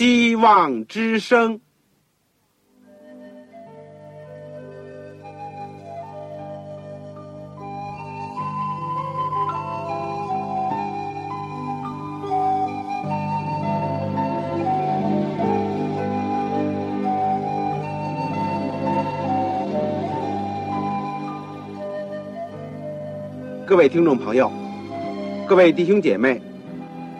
希望之声。各位听众朋友，各位弟兄姐妹，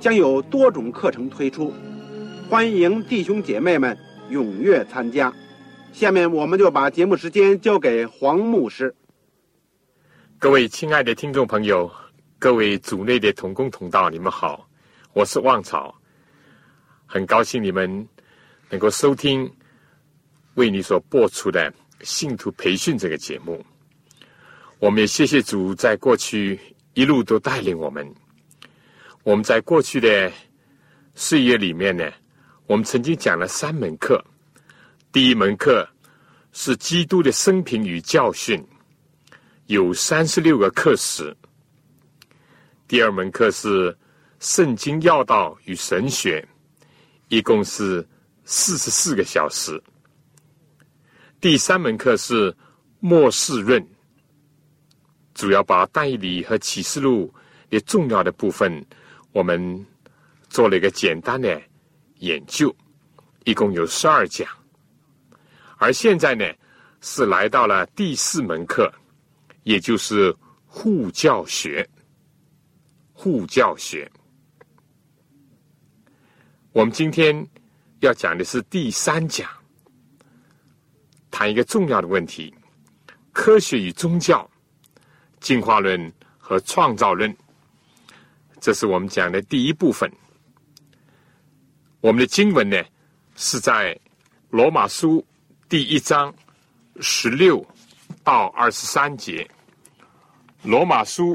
将有多种课程推出，欢迎弟兄姐妹们踊跃参加。下面我们就把节目时间交给黄牧师。各位亲爱的听众朋友，各位组内的同工同道，你们好，我是旺草，很高兴你们能够收听为你所播出的信徒培训这个节目。我们也谢谢主，在过去一路都带领我们。我们在过去的岁月里面呢，我们曾经讲了三门课。第一门课是基督的生平与教训，有三十六个课时。第二门课是圣经要道与神学，一共是四十四个小时。第三门课是末世论。主要把《但以理》和《启示录》的重要的部分，我们做了一个简单的研究，一共有十二讲。而现在呢，是来到了第四门课，也就是护教学。护教学，我们今天要讲的是第三讲，谈一个重要的问题：科学与宗教。进化论和创造论，这是我们讲的第一部分。我们的经文呢，是在罗马书第一章十六到二十三节。罗马书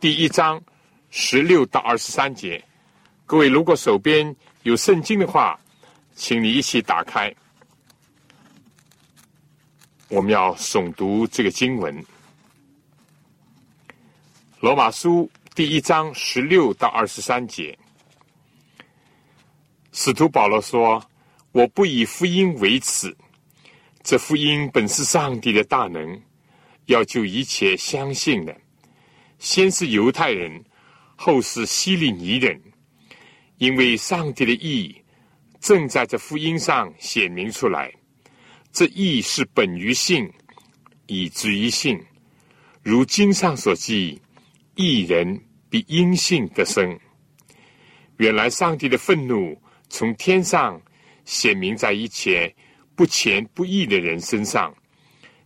第一章十六到二十三节，各位如果手边有圣经的话，请你一起打开。我们要诵读这个经文。罗马书第一章十六到二十三节，使徒保罗说：“我不以福音为耻，这福音本是上帝的大能，要救一切相信的，先是犹太人，后是希利尼人，因为上帝的意正在这福音上显明出来。这意是本于信，以至于信，如经上所记。”一人比阴性得生。原来上帝的愤怒从天上显明在一切不虔不义的人身上，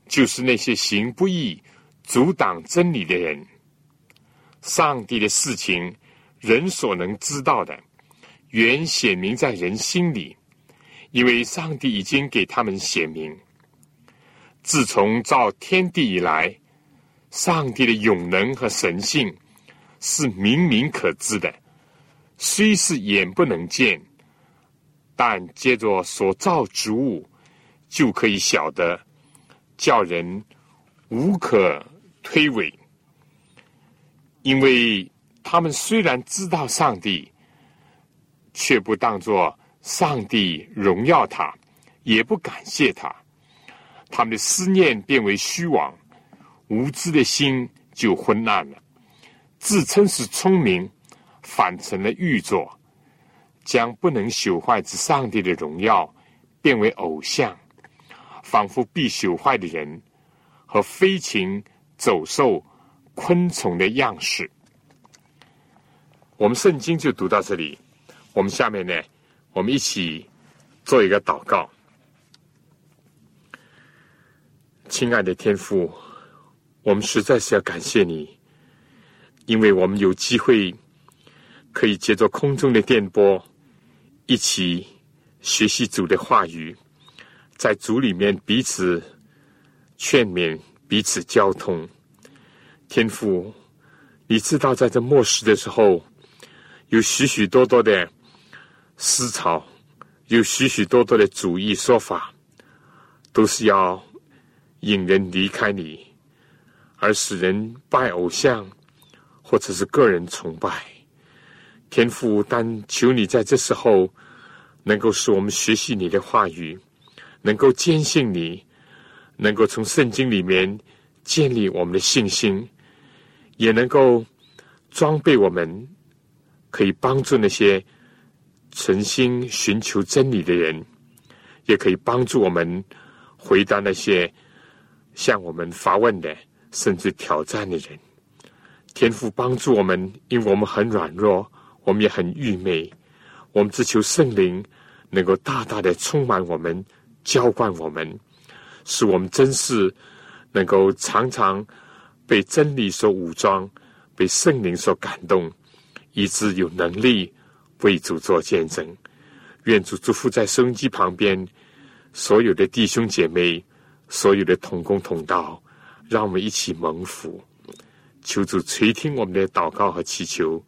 就是那些行不义、阻挡真理的人。上帝的事情，人所能知道的，原显明在人心里，因为上帝已经给他们显明。自从造天地以来。上帝的永能和神性是明明可知的，虽是眼不能见，但借着所造之物就可以晓得，叫人无可推诿。因为他们虽然知道上帝，却不当作上帝荣耀他，也不感谢他，他们的思念变为虚妄。无知的心就昏暗了，自称是聪明，反成了愚作，将不能朽坏之上帝的荣耀变为偶像，仿佛必朽坏的人和飞禽走兽、昆虫的样式。我们圣经就读到这里，我们下面呢，我们一起做一个祷告，亲爱的天父。我们实在是要感谢你，因为我们有机会可以借着空中的电波，一起学习主的话语，在主里面彼此劝勉、彼此交通。天父，你知道，在这末世的时候，有许许多多的思潮，有许许多多的主义说法，都是要引人离开你，而使人拜偶像，或者是个人崇拜。天父，但求你在这时候。能够使我们学习你的话语，能够坚信你，能够从圣经里面建立我们的信心，也能够装备我们，可以帮助那些诚心寻求真理的人，也可以帮助我们回答那些向我们发问的甚至挑战的人。天父帮助我们，因为我们很软弱，我们也很愚昧，我们只求圣灵。能够大大的充满我们，浇灌我们，使我们真是能够常常被真理所武装，被圣灵所感动，以致有能力为主做见证。愿主祝福在收音机旁边所有的弟兄姐妹，所有的同工同道，让我们一起蒙福。求主垂听我们的祷告和祈求，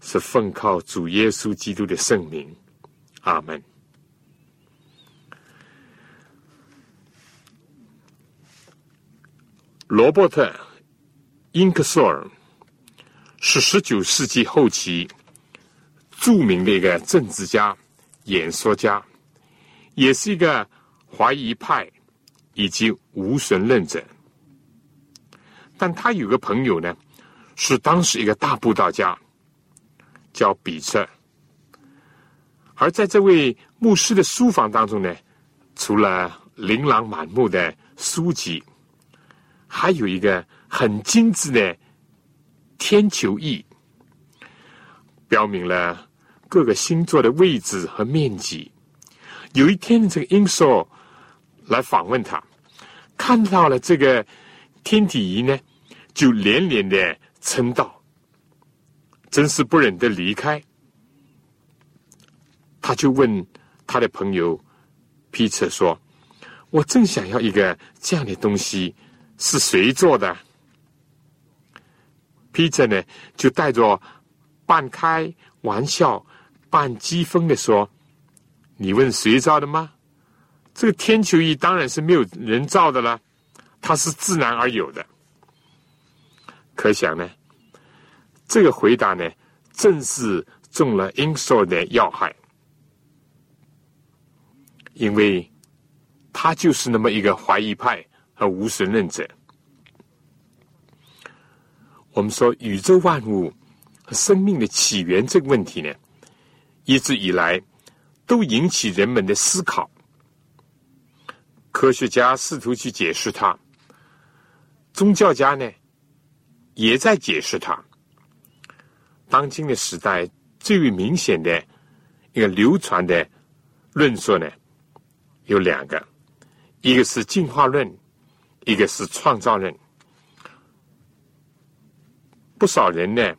是奉靠主耶稣基督的圣名。阿门。罗伯特·英克索尔是十九世纪后期著名的一个政治家、演说家，也是一个怀疑派以及无神论者。但他有个朋友呢，是当时一个大布道家，叫比彻。而在这位牧师的书房当中呢，除了琳琅满目的书籍。还有一个很精致的天球仪，标明了各个星座的位置和面积。有一天，这个英索来访问他，看到了这个天体仪呢，就连连的称道，真是不忍得离开。他就问他的朋友皮特说：“我正想要一个这样的东西。”是谁做的？皮特呢？就带着半开玩笑、半讥讽的说：“你问谁造的吗？这个天球仪当然是没有人造的了，它是自然而有的。”可想呢，这个回答呢，正是中了英索的要害，因为他就是那么一个怀疑派。和无神论者，我们说宇宙万物和生命的起源这个问题呢，一直以来都引起人们的思考。科学家试图去解释它，宗教家呢也在解释它。当今的时代最为明显的一个流传的论述呢，有两个，一个是进化论。一个是创造论，不少人呢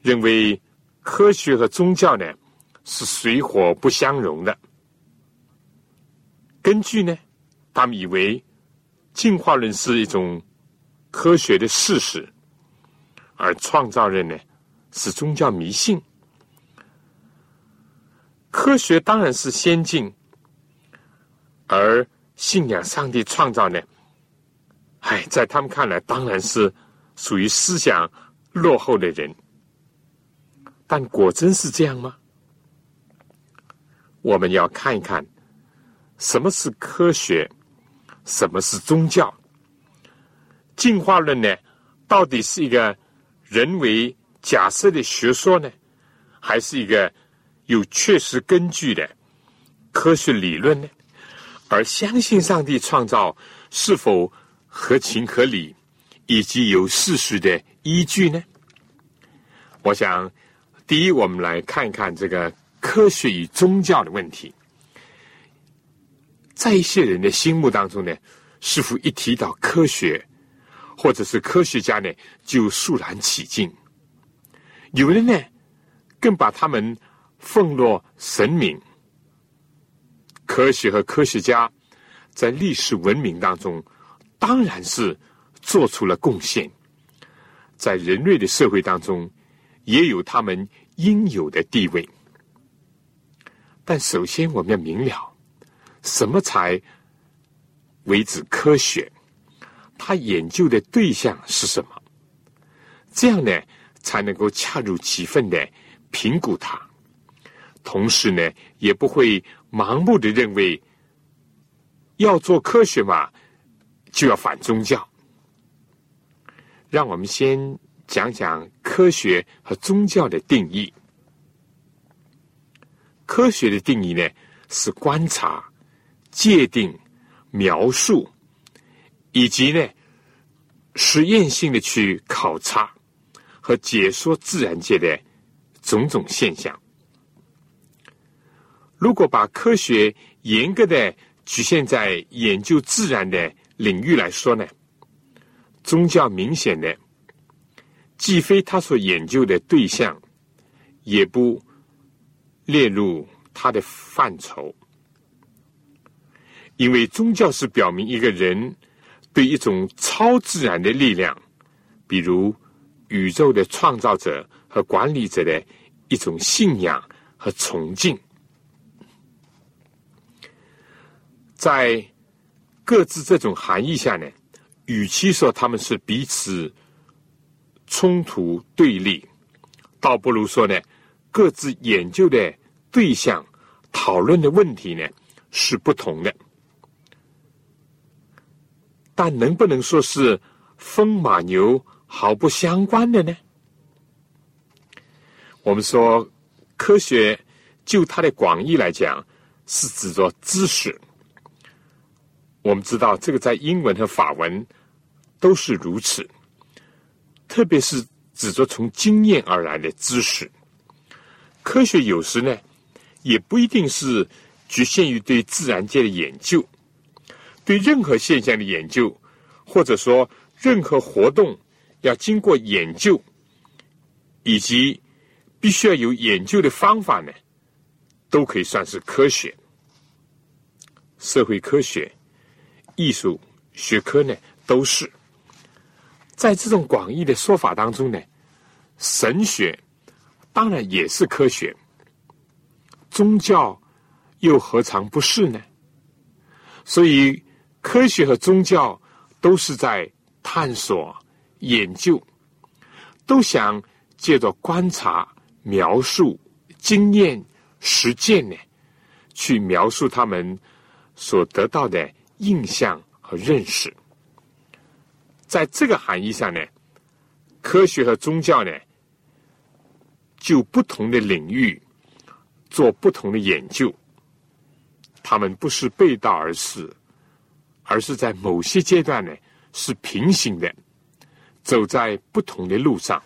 认为科学和宗教呢是水火不相容的。根据呢，他们以为进化论是一种科学的事实，而创造人呢是宗教迷信。科学当然是先进，而信仰上帝创造呢？哎，在他们看来，当然是属于思想落后的人。但果真是这样吗？我们要看一看什么是科学，什么是宗教。进化论呢，到底是一个人为假设的学说呢，还是一个有确实根据的科学理论呢？而相信上帝创造，是否？合情合理，以及有事实的依据呢？我想，第一，我们来看一看这个科学与宗教的问题。在一些人的心目当中呢，似乎一提到科学，或者是科学家呢，就肃然起敬。有人呢，更把他们奉若神明，科学和科学家在历史文明当中，当然是做出了贡献，在人类的社会当中，也有他们应有的地位。但首先，我们要明了，什么才为之科学？他研究的对象是什么？这样呢，才能够恰如其分的评估它。同时呢，也不会盲目的认为要做科学嘛，就要反宗教。让我们先讲讲科学和宗教的定义。科学的定义呢，是观察、界定、描述，以及呢实验性的去考察和解说自然界的种种现象。如果把科学严格的局限在研究自然的领域来说呢，宗教明显的既非他所研究的对象，也不。列入他的范畴，因为宗教是表明一个人对一种超自然的力量，比如宇宙的创造者和管理者的一种信仰和崇敬。在各自这种含义下呢，与其说他们是彼此冲突对立，倒不如说呢。各自研究的对象、讨论的问题呢是不同的，但能不能说是风马牛毫不相关的呢？我们说科学就它的广义来讲，是指着知识。我们知道这个在英文和法文都是如此，特别是指着从经验而来的知识。科学有时呢，也不一定是局限于对自然界的研究，对任何现象的研究，或者说任何活动要经过研究，以及必须要有研究的方法呢，都可以算是科学。社会科学、艺术学科呢，都是在这种广义的说法当中呢，神学。当然也是科学，宗教又何尝不是呢？所以，科学和宗教都是在探索、研究，都想借着观察、描述、经验、实践呢，去描述他们所得到的印象和认识。在这个含义上呢，科学和宗教呢。就不同的领域做不同的研究，他们不是背道而驰，而是在某些阶段呢是平行的，走在不同的路上，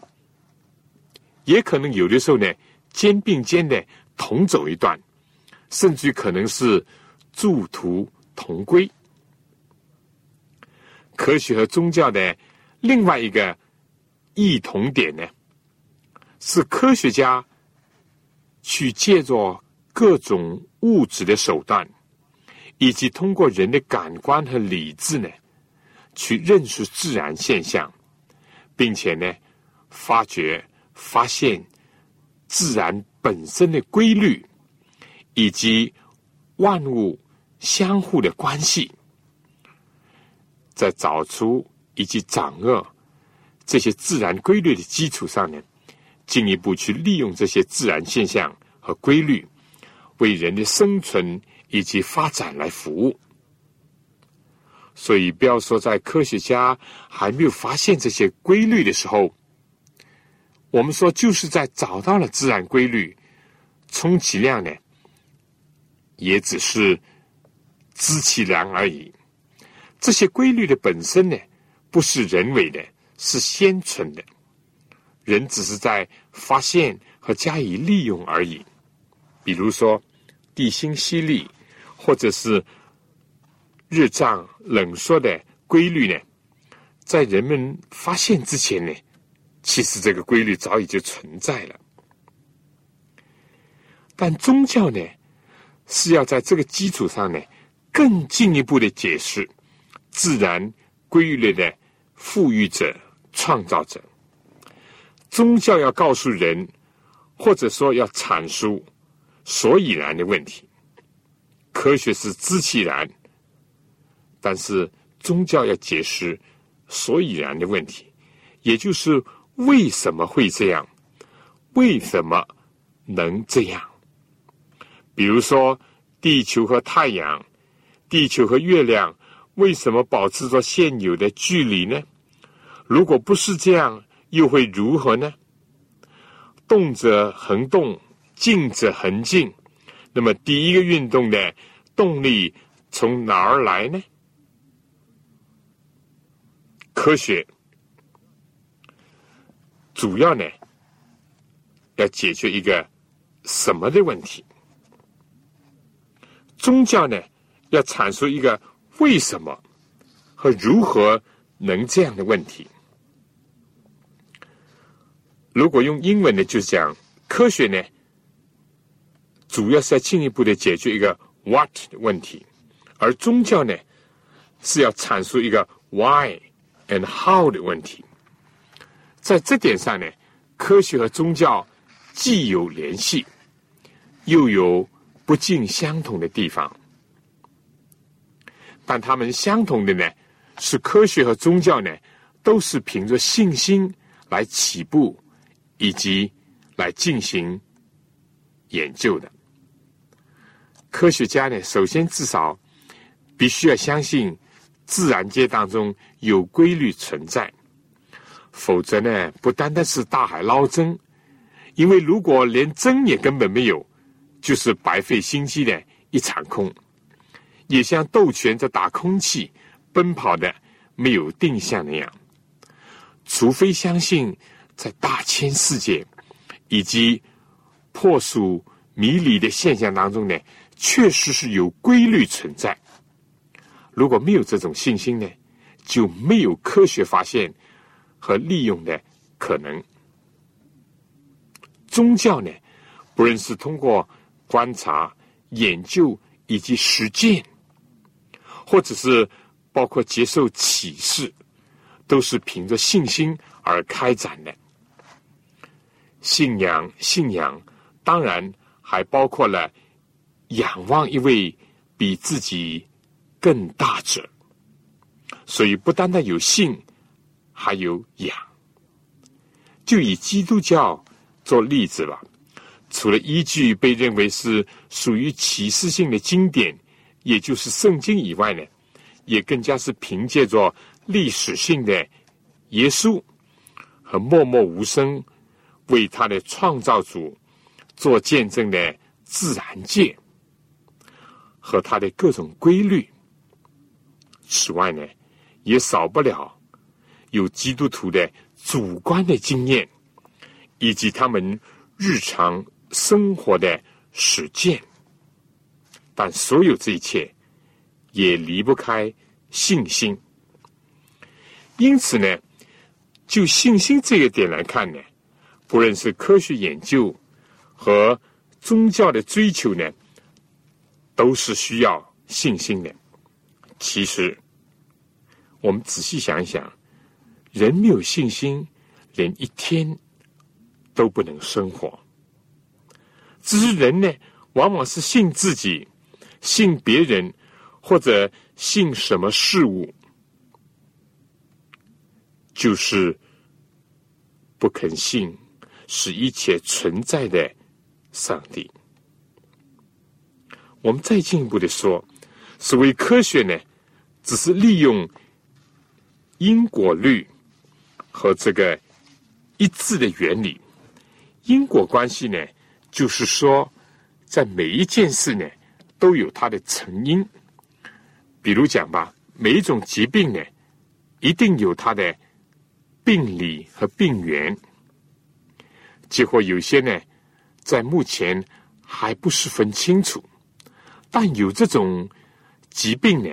也可能有的时候呢肩并肩的同走一段，甚至可能是殊途同归。科学和宗教的另外一个异同点呢？是科学家去借助各种物质的手段，以及通过人的感官和理智呢，去认识自然现象，并且呢，发掘、发现自然本身的规律，以及万物相互的关系，在找出以及掌握这些自然规律的基础上呢。进一步去利用这些自然现象和规律，为人的生存以及发展来服务。所以，不要说在科学家还没有发现这些规律的时候，我们说就是在找到了自然规律，充其量呢，也只是知其然而已。这些规律的本身呢，不是人为的，是先存的。人只是在发现和加以利用而已。比如说，地心吸力，或者是日胀冷缩的规律呢，在人们发现之前呢，其实这个规律早已就存在了。但宗教呢，是要在这个基础上呢，更进一步的解释自然规律的赋予者、创造者。宗教要告诉人，或者说要阐述所以然的问题。科学是知其然，但是宗教要解释所以然的问题，也就是为什么会这样，为什么能这样。比如说，地球和太阳，地球和月亮为什么保持着现有的距离呢？如果不是这样，又会如何呢？动者恒动，静者恒静。那么，第一个运动的动力从哪儿来呢？科学主要呢，要解决一个什么的问题？宗教呢，要阐述一个为什么和如何能这样的问题。如果用英文呢，就讲科学呢，主要是要进一步的解决一个 what 的问题，而宗教呢，是要阐述一个 why and how 的问题。在这点上呢，科学和宗教既有联系，又有。不尽相同的地方，但他们相同的呢，是科学和宗教呢，都是凭着信心来起步，以及来进行研究的。科学家呢，首先至少必须要相信自然界当中有规律存在，否则呢，不单单是大海捞针，因为如果连针也根本没有。就是白费心机的一场空，也像斗拳在打空气、奔跑的没有定向那样。除非相信在大千世界以及破数迷离的现象当中呢，确实是有规律存在。如果没有这种信心呢，就没有科学发现和利用的可能。宗教呢，不论是通过。观察、研究以及实践，或者是包括接受启示，都是凭着信心而开展的。信仰，信仰，当然还包括了仰望一位比自己更大者。所以，不单单有信，还有仰。就以基督教做例子吧。除了依据被认为是属于启示性的经典，也就是圣经以外呢，也更加是凭借着历史性的耶稣和默默无声为他的创造主做见证的自然界和他的各种规律。此外呢，也少不了有基督徒的主观的经验以及他们日常。生活的实践，但所有这一切也离不开信心。因此呢，就信心这个点来看呢，不论是科学研究和宗教的追求呢，都是需要信心的。其实，我们仔细想一想，人没有信心，连一天都不能生活。只是人呢，往往是信自己、信别人，或者信什么事物，就是不肯信使一切存在的上帝。我们再进一步的说，所谓科学呢，只是利用因果律和这个一致的原理，因果关系呢。就是说，在每一件事呢，都有它的成因。比如讲吧，每一种疾病呢，一定有它的病理和病源。结果有些呢，在目前还不十分清楚，但有这种疾病呢，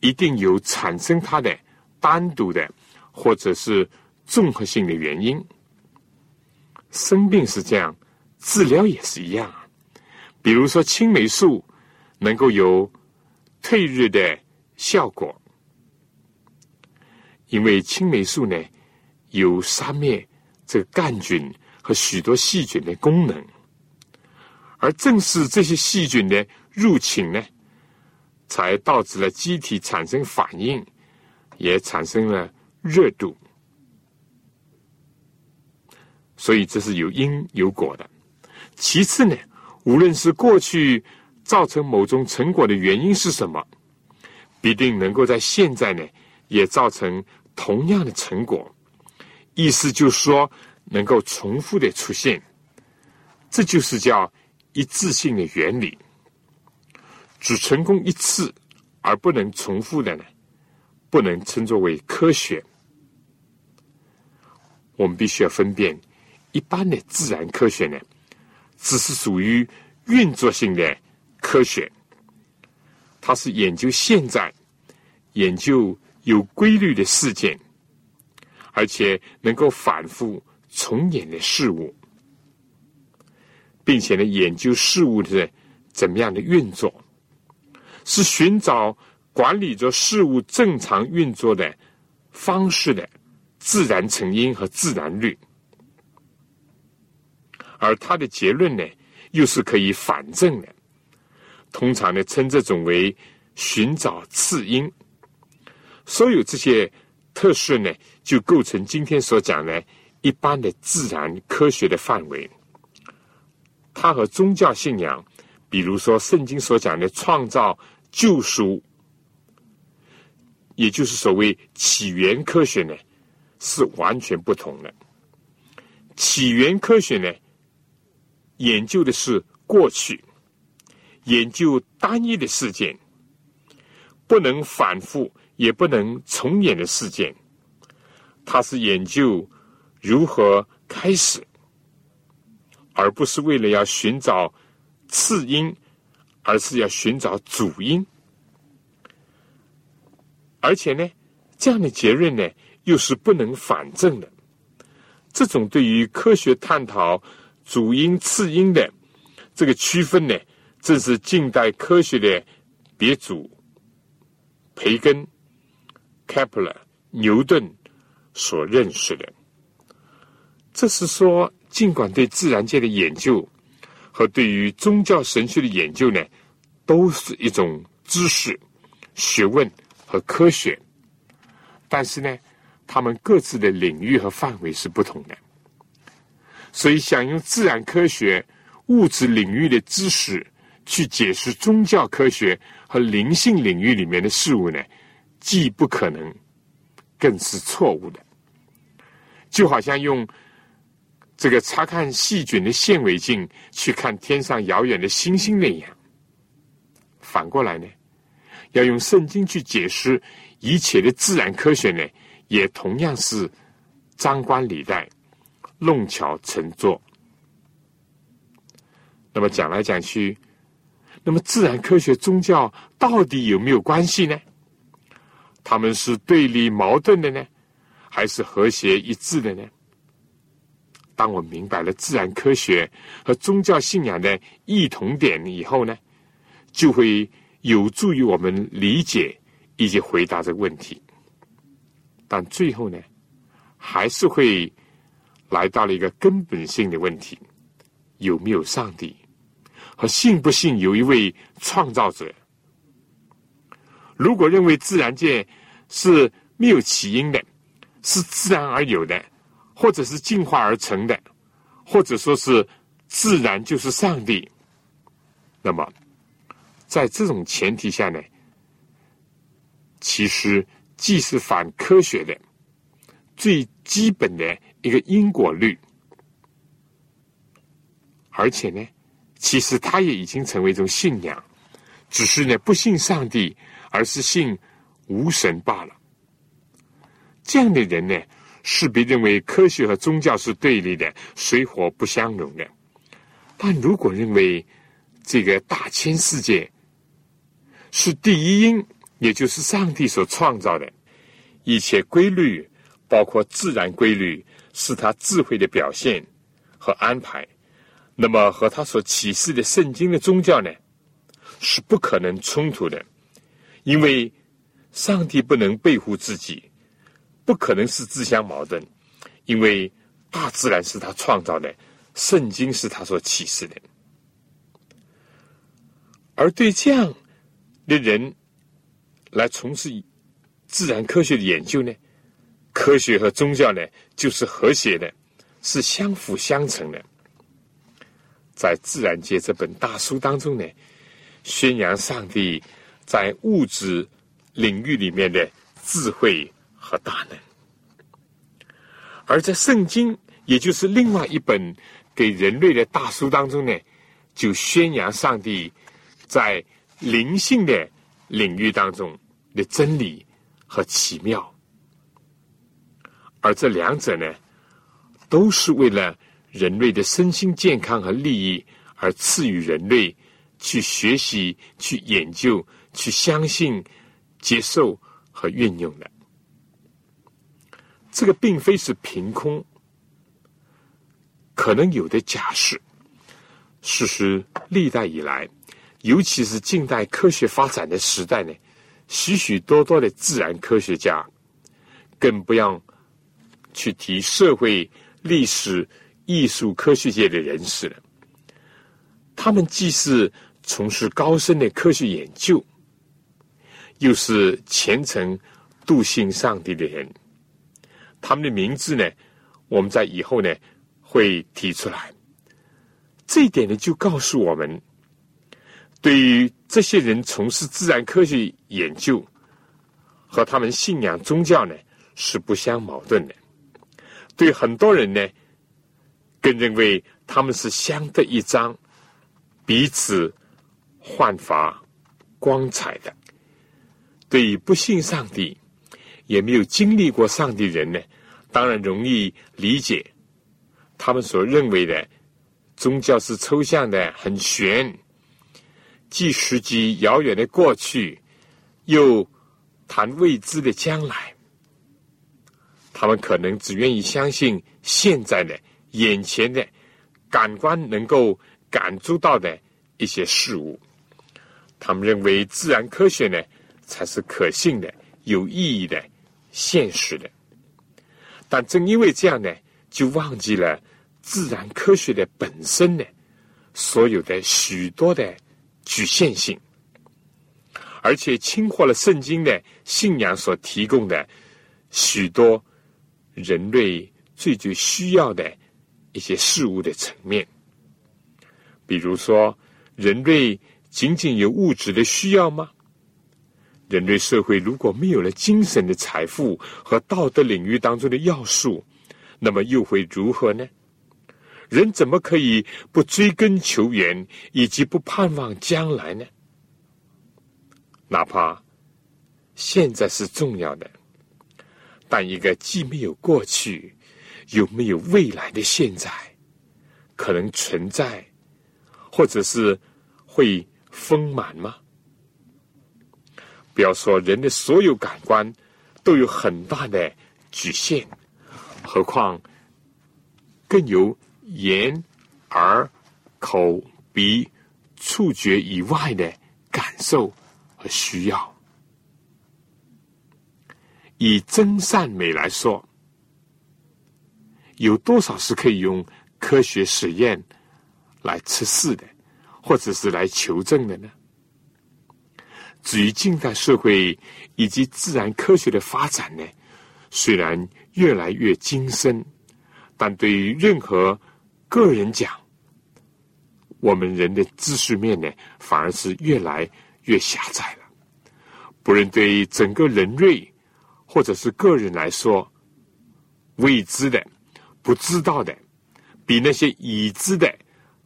一定有产生它的单独的或者是综合性的原因。生病是这样。治疗也是一样，比如说青霉素能够有退热的效果，因为青霉素呢有杀灭这个杆菌和许多细菌的功能，而正是这些细菌呢入侵呢，才导致了机体产生反应，也产生了热度。所以这是有因有果的。其次呢，无论是过去造成某种成果的原因是什么，必定能够在现在呢也造成同样的成果。意思就是说，能够重复的出现，这就是叫一致性的原理。只成功一次而不能重复的呢，不能称作为科学。我们必须要分辨。一般的自然科学呢，只是属于运作性的科学，它是研究现在、研究有规律的事件，而且能够反复重演的事物，并且呢，研究事物的怎么样的运作，是寻找管理着事物正常运作的方式的自然成因和自然律。而他的结论呢，又是可以反证的。通常呢，称这种为寻找次因。所有这些特色呢，就构成今天所讲的一般的自然科学的范围。它和宗教信仰，比如说圣经所讲的创造、救赎，也就是所谓起源科学呢，是完全不同的。起源科学呢？研究的是过去，研究单一的事件，不能反复也不能重演的事件。它是研究如何开始，而不是为了要寻找次因，而是要寻找主因。而且呢，这样的结论呢，又是不能反证的。这种对于科学探讨。主因次因的这个区分呢，正是近代科学的鼻祖培根、开普勒、牛顿所认识的。这是说，尽管对自然界的研究和对于宗教神学的研究呢，都是一种知识、学问和科学，但是呢，他们各自的领域和范围是不同的。所以，想用自然科学、物质领域的知识去解释宗教科学和灵性领域里面的事物呢，既不可能，更是错误的。就好像用这个查看细菌的显微镜去看天上遥远的星星那样。反过来呢，要用圣经去解释一切的自然科学呢，也同样是张冠李戴。弄巧成拙。那么讲来讲去，那么自然科学、宗教到底有没有关系呢？他们是对立矛盾的呢，还是和谐一致的呢？当我明白了自然科学和宗教信仰的异同点以后呢，就会有助于我们理解以及回答这个问题。但最后呢，还是会。来到了一个根本性的问题：有没有上帝？和信不信有一位创造者？如果认为自然界是没有起因的，是自然而有的，或者是进化而成的，或者说是自然就是上帝，那么在这种前提下呢，其实既是反科学的最基本的。一个因果律，而且呢，其实他也已经成为一种信仰，只是呢不信上帝，而是信无神罢了。这样的人呢，是被认为科学和宗教是对立的，水火不相容的。但如果认为这个大千世界是第一因，也就是上帝所创造的一切规律，包括自然规律。是他智慧的表现和安排，那么和他所启示的圣经的宗教呢，是不可能冲突的，因为上帝不能背负自己，不可能是自相矛盾，因为大自然是他创造的，圣经是他所启示的，而对这样的人来从事自然科学的研究呢，科学和宗教呢就是和谐的，是相辅相成的。在《自然界》这本大书当中呢，宣扬上帝在物质领域里面的智慧和大能；而在《圣经》，也就是另外一本给人类的大书当中呢，就宣扬上帝在灵性的领域当中的真理和奇妙。而这两者呢，都是为了。人类的身心健康和利益，而赐予人类去学习、去研究、去相信、接受和运用的。这个并非是凭空，可能有的假设。事实历代以来，尤其是近代科学发展的时代呢，许许多多的自然科学家，更不要去提社会、历史。艺术科学界的人士了，他们既是从事高深的科学研究，又是虔诚笃信上帝的人。他们的名字呢，我们在以后呢会提出来。这一点呢，就告诉我们，对于这些人从事自然科学研究和他们信仰宗教呢，是不相矛盾的。对很多人呢。更认为他们是相得益彰、彼此焕发光彩的。对于不信上帝、也没有经历过上帝人呢，当然容易理解他们所认为的宗教是抽象的、很玄，既实际遥远的过去，又谈未知的将来。他们可能只愿意相信现在的。眼前的感官能够感知到的一些事物，他们认为自然科学呢才是可信的、有意义的、现实的。但正因为这样呢，就忘记了自然科学的本身呢所有的许多的局限性，而且轻忽了圣经的信仰所提供的许多人类最最需要的。一些事物的层面，比如说，人类仅仅有物质的需要吗？人类社会如果没有了精神的财富和道德领域当中的要素，那么又会如何呢？人怎么可以不追根求源，以及不盼望将来呢？哪怕现在是重要的，但一个既没有过去。又没有未来的现在可能存在，或者是会丰满吗？不要说人的所有感官都有很大的局限，何况更有眼、耳、口、鼻、触觉以外的感受和需要。以真善美来说。有多少是可以用科学实验来测试的，或者是来求证的呢？至于近代社会以及自然科学的发展呢，虽然越来越精深，但对于任何个人讲，我们人的知识面呢，反而是越来越狭窄了。不论对整个人类或者是个人来说，未知的。不知道的，比那些已知的、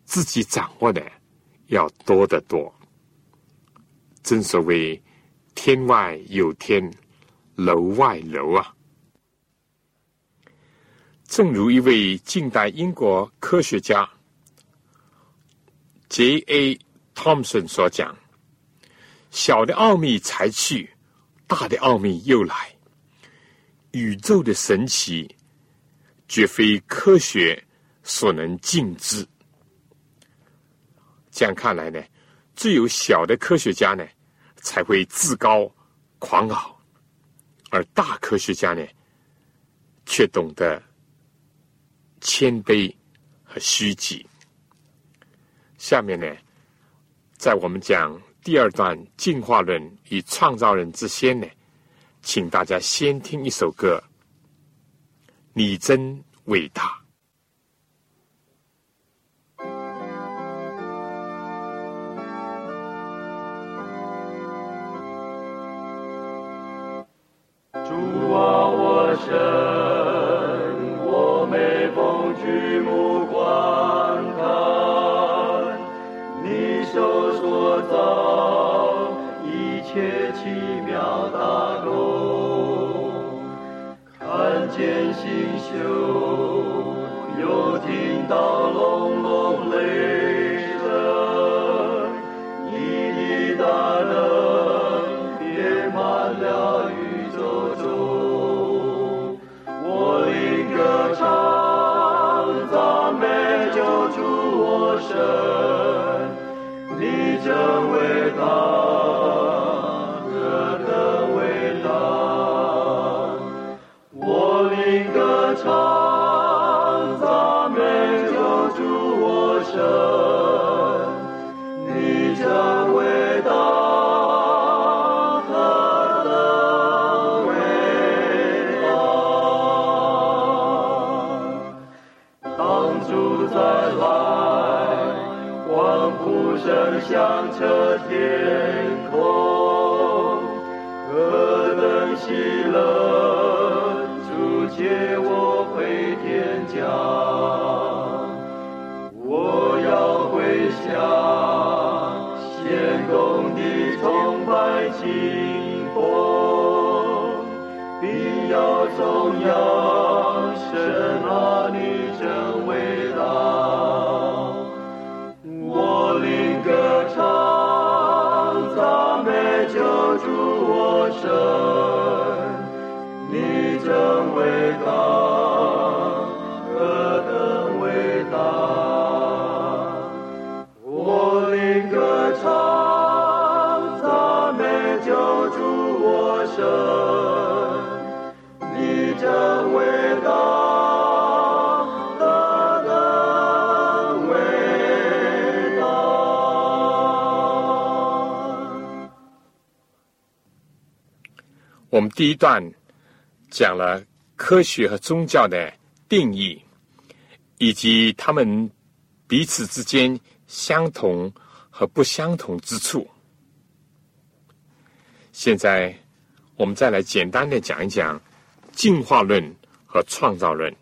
自己掌握的要多得多。正所谓“天外有天，楼外楼”啊！正如一位近代英国科学家 J.A. Thomson 所讲：“小的奥秘才去，大的奥秘又来。宇宙的神奇。”绝非科学所能尽知。这样看来呢，只有小的科学家呢才会自高狂傲，而大科学家呢却懂得谦卑和虚己。下面呢，在我们讲第二段进化论与创造论之先呢，请大家先听一首歌。你真伟大。主啊，我神，我每逢举目观看，你手所造一切奇妙大工，看见星宿，又听到龙的味道呼声响彻天空，何等喜乐！主接我回天家，第一段讲了科学和宗教的定义，以及他们彼此之间相同和不相同之处。现在我们再来简单的讲一讲进化论和创造论。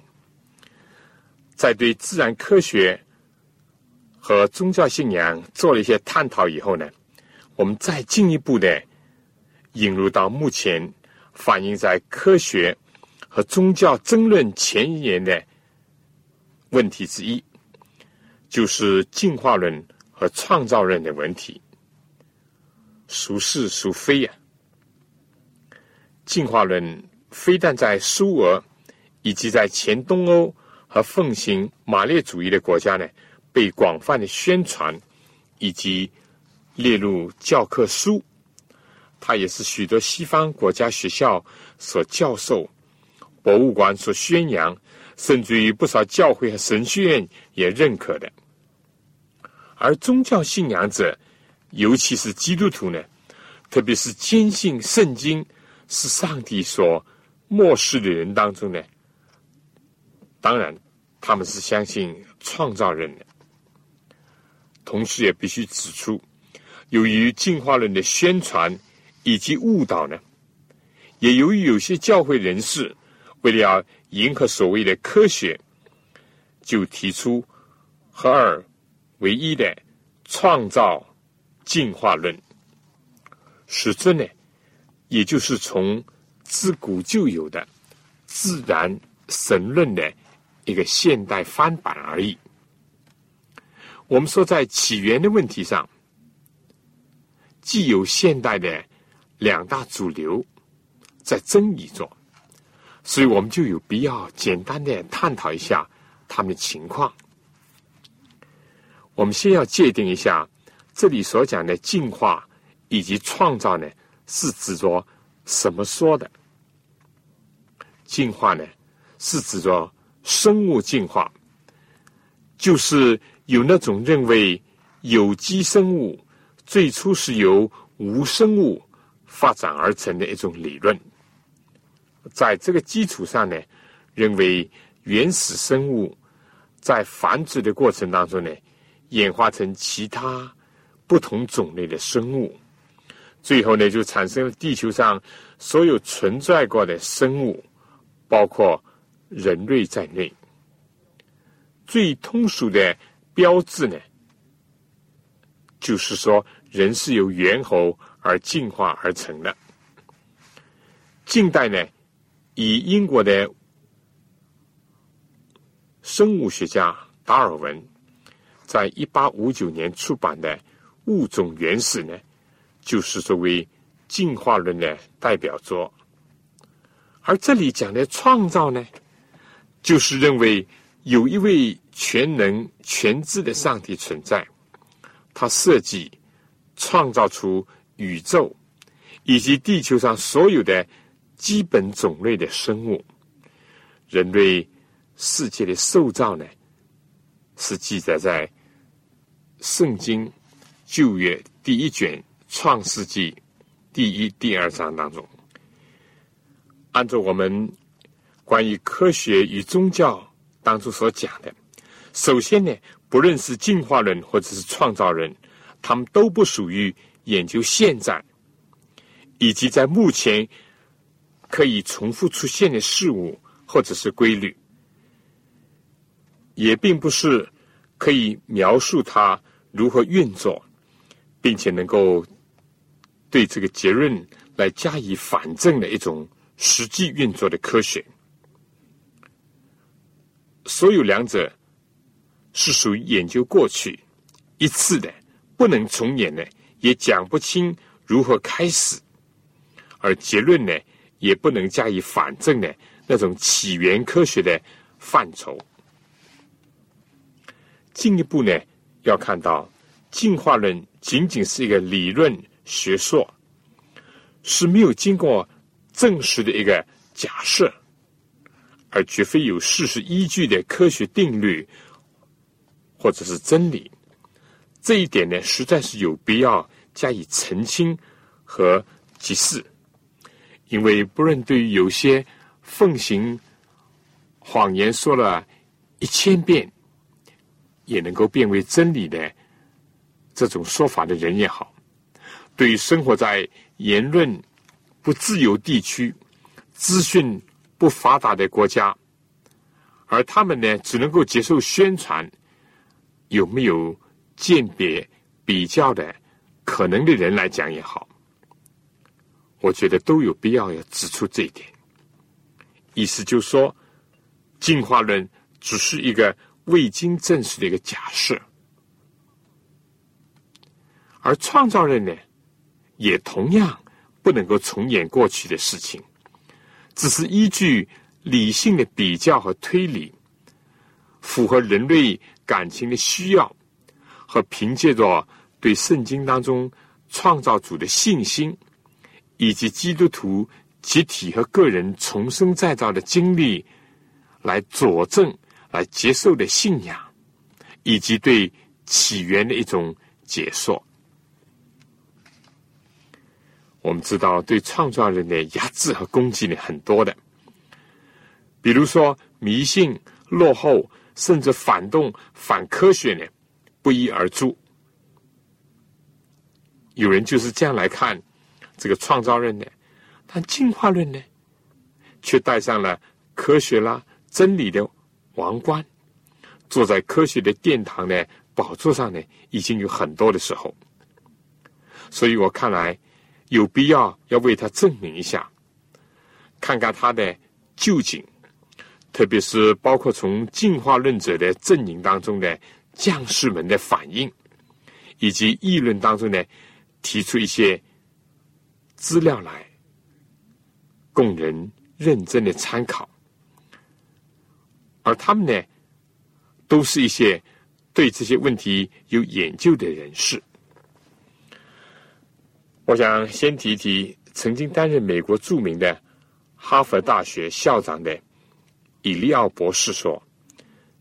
在对自然科学和宗教信仰做了一些探讨以后呢，我们再进一步的引入到目前反映在科学和宗教争论前沿的问题之一，就是进化论和创造论的问题，孰是孰非呀、进化论非但在苏俄以及在前东欧和奉行马列主义的国家呢，被广泛的宣传以及列入教科书。它也是许多西方国家学校所教授、博物馆所宣扬，甚至于不少教会和神学院也认可的。而宗教信仰者，尤其是基督徒呢，特别是坚信圣经是上帝所漠视的人当中呢，当然他们是相信创造人的。同时也必须指出，由于进化论的宣传以及误导呢，也由于有些教会人士为了迎合所谓的科学，就提出合二为一的创造进化论，实质呢，也就是从自古就有的自然神论的一个现代翻版而已。我们说，在起源的问题上，既有现代的两大主流在争议中，所以我们就有必要简单的探讨一下他们的情况。我们先要界定一下，这里所讲的进化以及创造呢，是指着什么说的？进化呢，是指着生物进化，就是有那种认为有机生物最初是由无生物发展而成的一种理论，在这个基础上呢，认为原始生物在繁殖的过程当中呢，演化成其他不同种类的生物，最后呢，就产生了地球上所有存在过的生物。包括人类在内，最通俗的标志呢，就是说人是由猿猴而进化而成的。近代呢，以英国的生物学家达尔文在一八五九年出版的《物种原始》呢，就是作为进化论的代表作。而这里讲的创造呢，就是认为有一位全能全知的上帝存在，他设计创造出宇宙以及地球上所有的基本种类的生物。人类世界的塑造呢，是记载在圣经旧约第一卷创世纪第一、第二章当中。按照我们关于科学与宗教当初所讲的，首先呢，不论是进化论或者是创造论，他们都不属于研究现在以及在目前可以重复出现的事物或者是规律，也并不是可以描述它如何运作，并且能够对这个结论来加以反证的一种。实际运作的科学，所有两者是属于研究过去一次的，不能重演的，也讲不清如何开始，而结论呢，也不能加以反证的那种起源科学的范畴。进一步呢，要看到进化论仅仅是一个理论学说，是没有经过。证实的一个假设，而绝非有事实依据的科学定律或者是真理，这一点呢，实在是有必要加以澄清和解释。因为不论对于有些奉行谎言说了一千遍也能够变为真理的这种说法的人也好，对于生活在言论。不自由地区、资讯不发达的国家，而他们呢，只能够接受宣传，有没有鉴别比较的可能的人来讲也好，我觉得都有必要要指出这一点。意思就是说，进化论只是一个未经证实的一个假设，而创造论呢，也同样。不能够重演过去的事情，只是依据理性的比较和推理，符合人类感情的需要，和凭借着对圣经当中创造主的信心，以及基督徒集体和个人重生再造的经历，来佐证、来接受的信仰，以及对起源的一种解说。我们知道，对创造人的压制和攻击呢，很多的。比如说，迷信、落后，甚至反动、反科学呢，不一而足。有人就是这样来看这个创造论的，但进化论呢，却戴上了科学啦、真理的王冠，坐在科学的殿堂的宝座上呢，已经有很多的时候。所以我看来。有必要要为他证明一下，看看他的究竟，特别是包括从进化论者的阵营当中的将士们的反应，以及议论当中呢，提出一些资料来，供人认真的参考。而他们呢，都是一些对这些问题有研究的人士。我想先提一提曾经担任美国著名的哈佛大学校长的以利奥博士说：“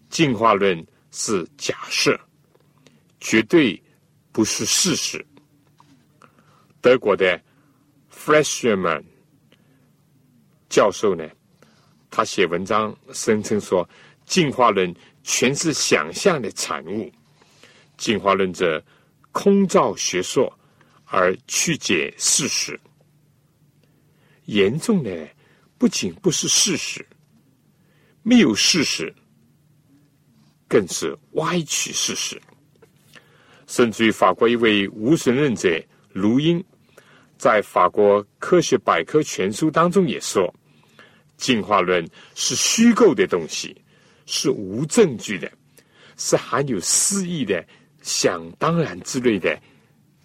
进化论是假设，绝对不是事实。”德国的 Freshman 教授呢，他写文章声称说，进化论全是想象的产物，进化论者空造学说而曲解事实。严重的不仅不是事实，没有事实，更是歪曲事实。甚至于法国一位无神论者卢英。在法国科学百科全书当中也说，进化论是虚构的东西，是无证据的，是含有诗意的、想当然之类的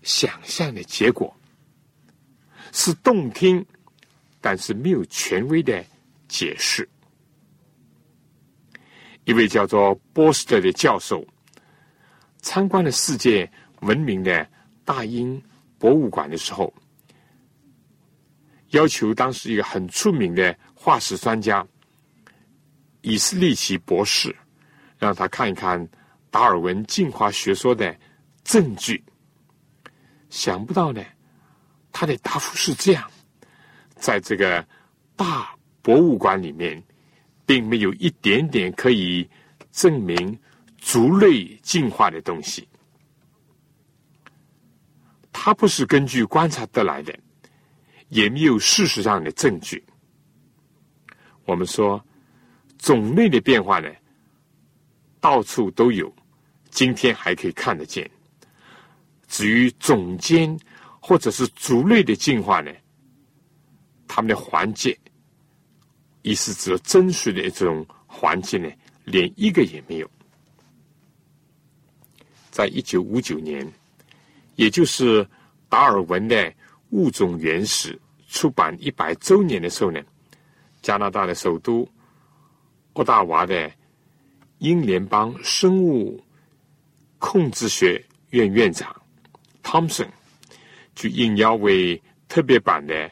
想象的结果，是动听，但是没有权威的解释。一位叫做波斯特的教授参观了世界闻名的大英博物馆的时候。要求当时一个很出名的化石专家以斯利奇博士，让他看一看达尔文进化学说的证据。想不到呢，他的答复是这样：在这个大博物馆里面，并没有一点点可以证明族类进化的东西。他不是根据观察得来的。也没有事实上的证据。我们说种类的变化呢，到处都有，今天还可以看得见。至于种间或者是族类的进化呢，他们的环境，意思指真实的一种环境呢，连一个也没有。在一九五九年，也就是达尔文的。物种原始出版一百周年的时候呢，加拿大的首都渥大华的英联邦生物控制学院院长汤姆森就应邀为特别版的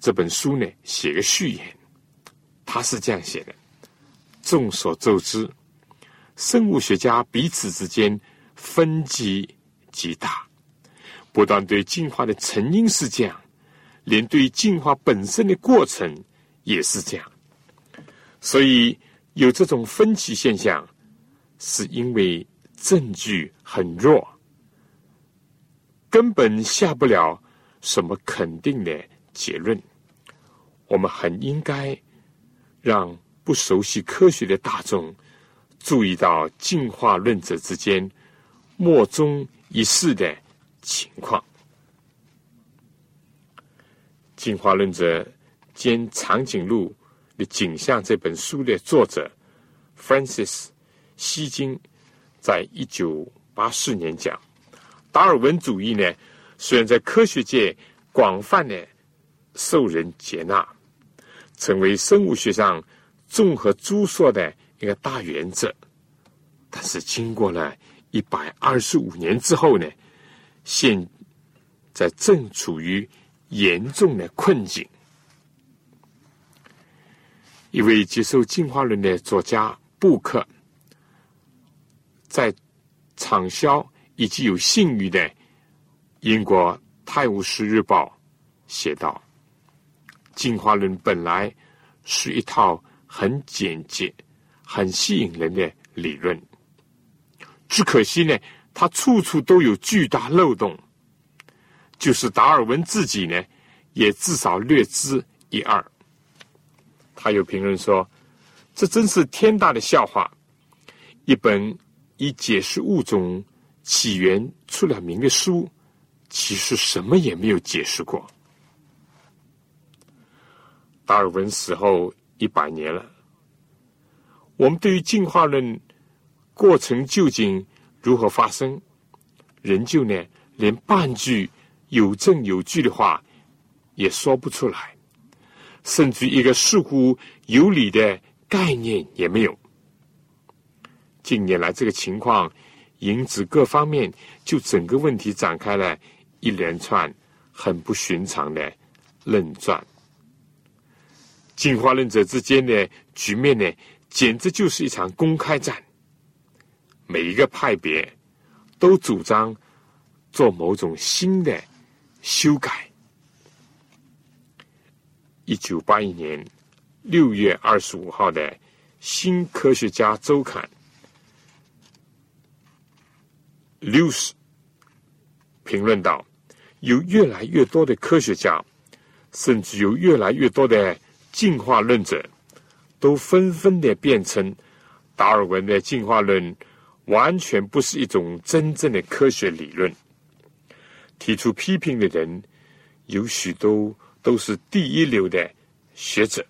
这本书呢写个序言。他是这样写的：众所周知，生物学家彼此之间分歧极大。不但对进化的成因是这样，连对进化本身的过程也是这样。所以有这种分歧现象，是因为证据很弱，根本下不了什么肯定的结论。我们很应该让不熟悉科学的大众注意到进化论者之间莫衷一是的。情况，《进化论者兼长颈鹿的景象》这本书的作者 Francis 希金，在一九八四年讲，达尔文主义呢，虽然在科学界广泛的受人接纳，成为生物学上综合诸说的一个大原则，但是经过了一百二十五年之后呢？现在正处于严重的困境。一位接受进化论的作家布克，在畅销以及有信誉的英国《泰晤士日报》写道：“进化论本来是一套很简洁、很吸引人的理论，只可惜呢。”它处处都有巨大漏洞，就是达尔文自己呢，也至少略知一二。他有评论说：“这真是天大的笑话！一本以解释物种起源出了名的书，其实什么也没有解释过。”达尔文死后一百年了，我们对于进化论过程究竟？如何发生？仍旧呢，连半句有证有据的话也说不出来，甚至一个似乎有理的概念也没有。近年来这个情况，引致各方面就整个问题展开了一连串很不寻常的论战。进化论者之间的局面呢，简直就是一场公开战。每一个派别都主张做某种新的修改。一九八一年六月二十五号的《新科学家周刊》六十评论道：有越来越多的科学家，甚至有越来越多的进化论者，都纷纷的辩称达尔文的进化论完全不是一种真正的科学理论。提出批评的人有许多。都是第一流的学者。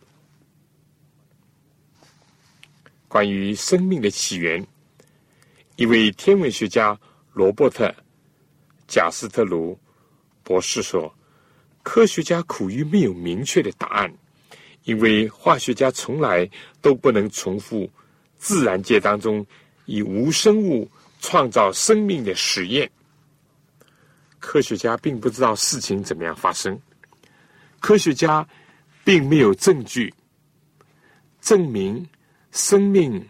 关于生命的起源，一位天文学家罗伯特·贾斯特鲁博士说：“科学家苦于没有明确的答案，因为化学家从来都不能重复自然界当中以无生物创造生命的实验。科学家并不知道事情怎么样发生。”科学家并没有证据证明生命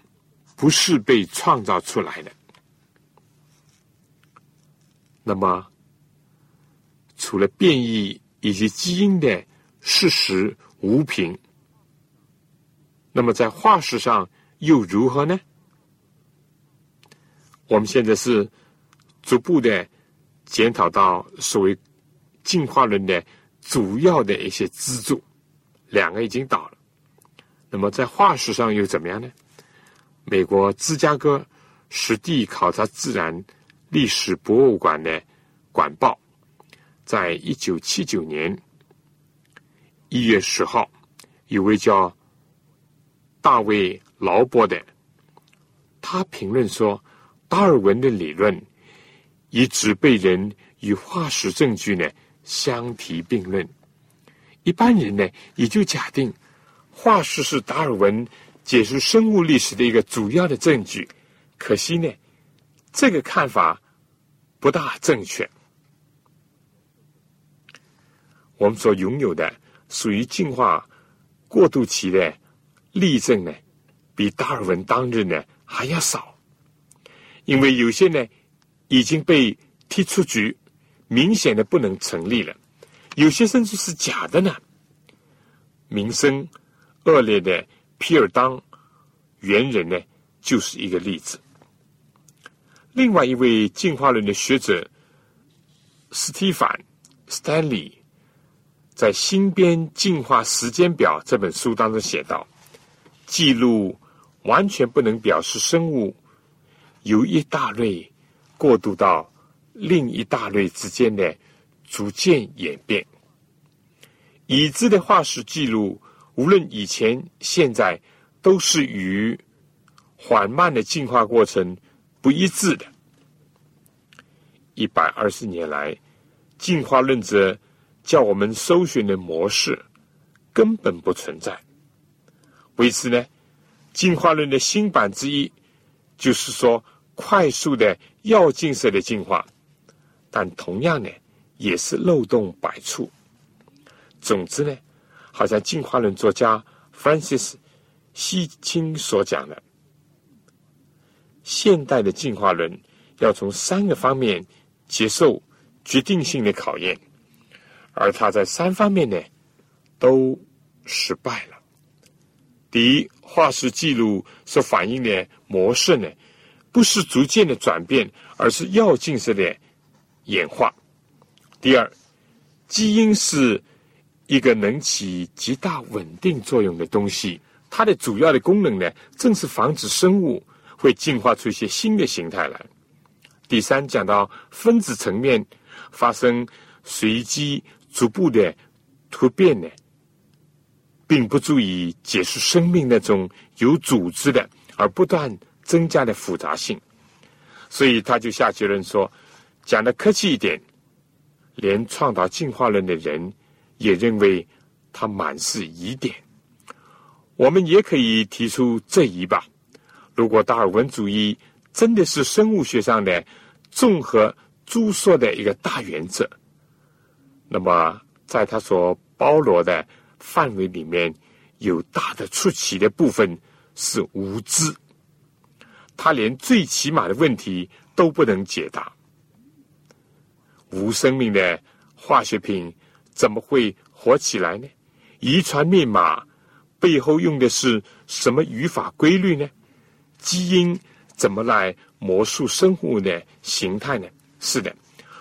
不是被创造出来的。那么，除了变异以及基因的事实无凭，那么在化石上又如何呢？我们现在是逐步的检讨到所谓进化论的。主要的一些支柱，两个已经倒了。那么在化石上又怎么样呢？美国芝加哥实地考察自然历史博物馆的馆报，在一九七九年一月十号，有位叫大卫劳伯的，他评论说，达尔文的理论一直被人与化石证据呢。相提并论，一般人呢也就假定化石是达尔文解释生物历史的一个主要的证据。可惜呢，这个看法不大正确。我们所拥有的属于进化过渡期的例证呢，比达尔文当日呢还要少，因为有些呢已经被踢出局。明显的不能成立了，有些甚至是假的呢。名声恶劣的皮尔当猿人呢，就是一个例子。另外一位进化论的学者斯蒂凡·斯坦利在《新编进化时间表》这本书当中写道：“记录完全不能表示生物由一大类过渡到。”另一大类之间的逐渐演变，已知的化石记录，无论以前、现在，都是与缓慢的进化过程不一致的。一百二十年来，进化论者叫我们搜寻的模式根本不存在。为此呢，进化论的新版之一，就是说快速的要进式的进化。但同样呢，也是漏洞百出。总之呢，好像进化论作家 Francis 西金所讲的，现代的进化论要从三个方面接受决定性的考验，而他在三方面呢都失败了。第一，化石记录所反映的模式呢，不是逐渐的转变，而是要进式的。演化。第二，基因是一个能起极大稳定作用的东西，它的主要的功能呢，正是防止生物会进化出一些新的形态来。第三，讲到分子层面发生随机逐步的突变呢，并不足以解释生命那种有组织的而不断增加的复杂性。所以，他就下结论说。讲的客气一点，连创造进化论的人也认为他满是疑点。我们也可以提出质疑吧：如果达尔文主义真的是生物学上的综合诸说的一个大原则，那么在他所包罗的范围里面，有大的出奇的部分是无知，他连最起码的问题都不能解答。无生命的化学品怎么会活起来呢？遗传密码背后用的是什么语法规律呢？基因怎么来魔术生物的形态呢？是的，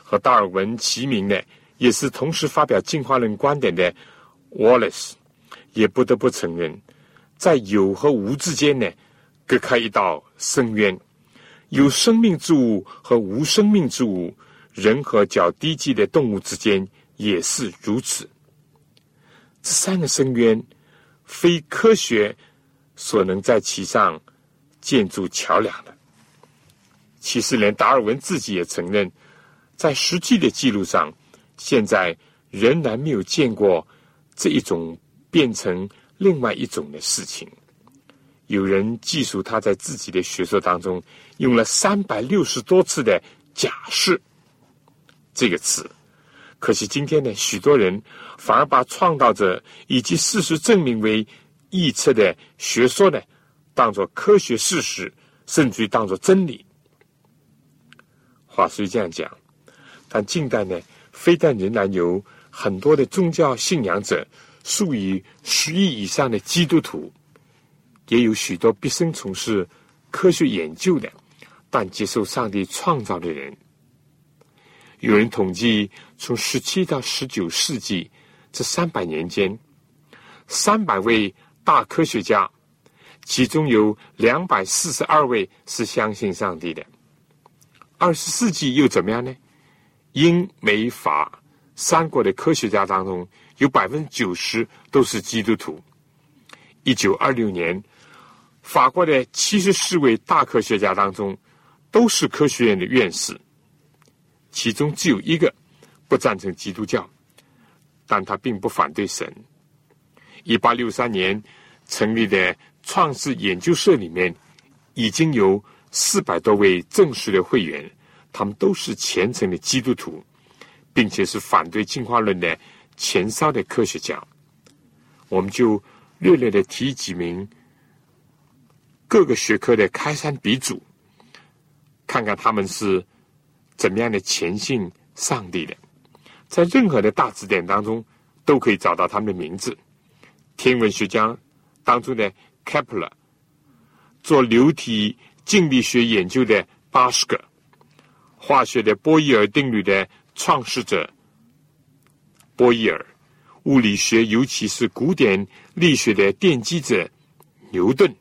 和达尔文齐名的，也是同时发表进化论观点的 Wallace，也不得不承认，在有和无之间呢，隔开一道深渊。有生命之物和无生命之物，人和较低级的动物之间也是如此。这三个深渊，非科学所能在其上。建筑桥梁的，其实连达尔文自己也承认，在实际的记录上，现在仍然没有见过这一种变成另外一种的事情。有人记述他在自己的学说当中用了三百六十多次的“假设”这个词，可惜今天呢，许多人反而把创造者以及事实证明为臆测的学说呢。当做科学事实，甚至于当做真理。话虽这样讲，但近代呢，非但仍然有很多的宗教信仰者，数以十亿以上的基督徒，也有许多毕生从事科学研究的，但接受上帝创造的人。有人统计，从十七到十九世纪这三百年间，三百位大科学家。其中有两百四十二位是相信上帝的。二十世纪又怎么样呢？英美法三国的科学家当中，有百分之九十都是基督徒。一九二六年，法国的七十四位大科学家当中，都是科学院的院士。其中只有一个不赞成基督教，但他并不反对神。一八六三年成立的。创世研究社里面已经有四百多位正式的会员，他们都是虔诚的基督徒，并且是反对进化论的前哨的科学家。我们就略略的提几名各个学科的开山鼻祖，看看他们是怎么样的虔信上帝的。在任何的大字典当中都可以找到他们的名字。天文学家当中的。Kepler 做流体静力学研究的巴斯克，化学的波义尔定律的创始者波义尔，物理学尤其是古典力学的奠基者牛顿，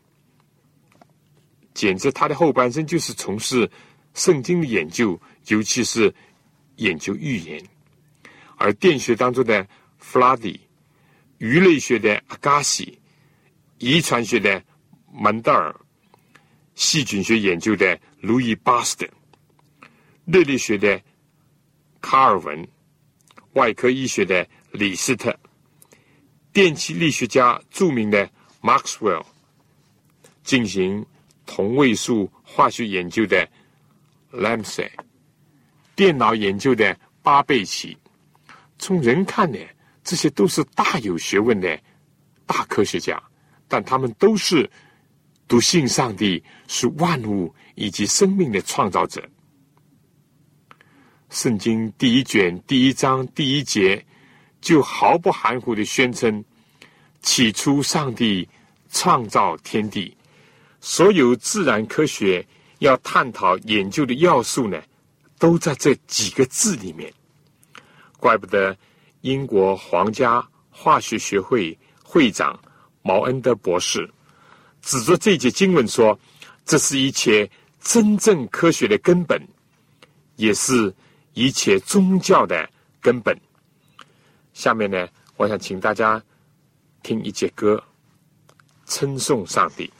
简直他的后半生就是从事圣经的研究，尤其是研究预言。而电学当中的弗拉迪，鱼类学的阿加西。遗传学的门德尔，细菌学研究的路易巴斯特，热力学的卡尔文，外科医学的李斯特，电气力学家著名的 Maxwell，进行同位素化学研究的 Lamsey，电脑研究的巴贝奇。从人看呢，这些都是大有学问的大科学家。但他们都是笃信上帝是万物以及生命的创造者。圣经第一卷第一章第一节就毫不含糊的宣称：起初上帝创造天地，所有自然科学要探讨研究的要素呢，都在这几个字里面。怪不得英国皇家化学学会会长。毛恩德博士指着这节经文说：“这是一切真正科学的根本，也是一切宗教的根本。”下面呢，我想请大家听一节歌，称颂上帝。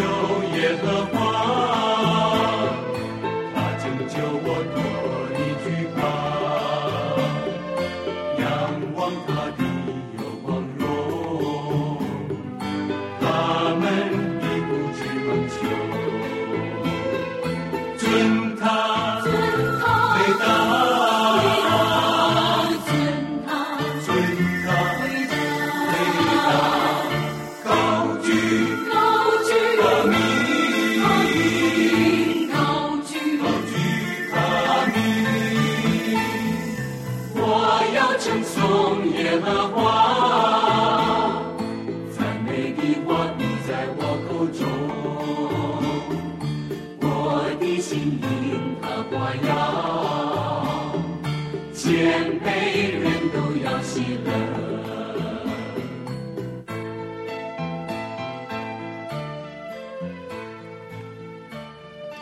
有耶和华，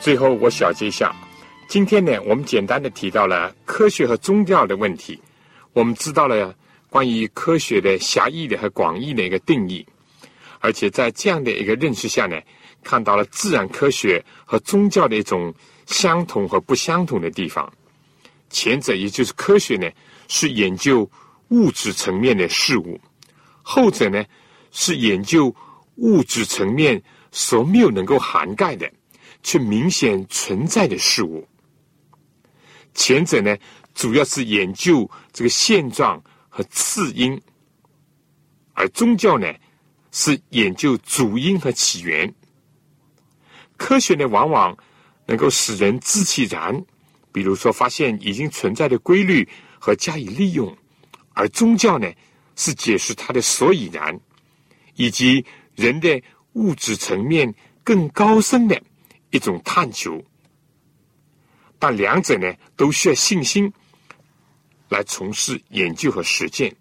最后，我小结一下，今天呢，我们简单的提到了科学和宗教的问题，我们知道了关于科学的狭义的和广义的一个定义，而且在这样的一个认识下呢，看到了自然科学和宗教的一种相同和不相同的地方。前者也就是科学呢，是研究物质层面的事物；后者呢，是研究物质层面所没有能够涵盖的。却明显存在的事物。前者呢，主要是研究这个现状和次因，而宗教呢，是研究主因和起源。科学呢，往往能够使人知其然，比如说发现已经存在的规律和加以利用；而宗教呢，是解释它的所以然，以及人的物质层面更高深的。一种探求，但两者呢都需要信心来从事研究和实践，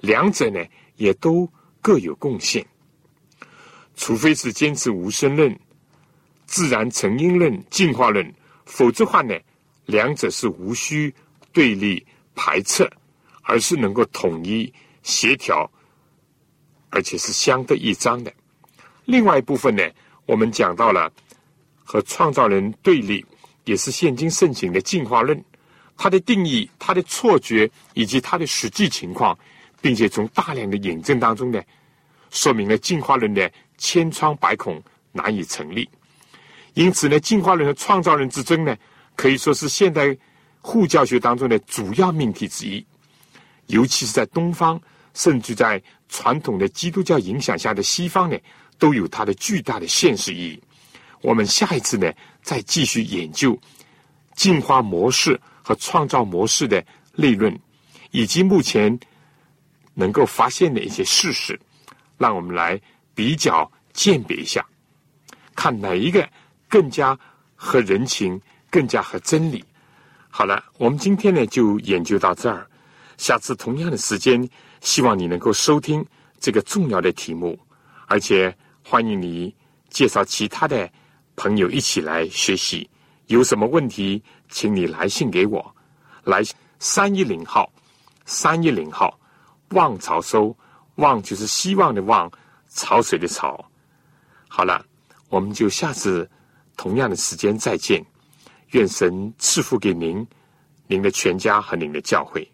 两者呢也都各有贡献。除非是坚持无生论、自然成因论、进化论，否则话呢，两者是无需对立排斥，而是能够统一协调，而且是相得益彰的。另外一部分呢，我们讲到了。和创造人对立，也是现今盛行的进化论。它的定义、它的错觉以及它的实际情况，并且从大量的引证当中呢，说明了进化论的千疮百孔，难以成立。因此呢，进化论和创造论之争呢，可以说是现代护教学当中的主要命题之一。尤其是在东方，甚至在传统的基督教影响下的西方呢，都有它的巨大的现实意义。我们下一次呢，再继续研究进化模式和创造模式的类论，以及目前能够发现的一些事实，让我们来比较鉴别一下，看哪一个更加合人情，更加合真理。好了，我们今天呢就研究到这儿，下次同样的时间，希望你能够收听这个重要的题目，而且欢迎你介绍其他的。朋友一起来学习，有什么问题，请你来信给我。来三一零号，三一零号，望潮收，望就是希望的望，潮水的潮。好了，我们就下次同样的时间再见。愿神赐福给您、您的全家和您的教会。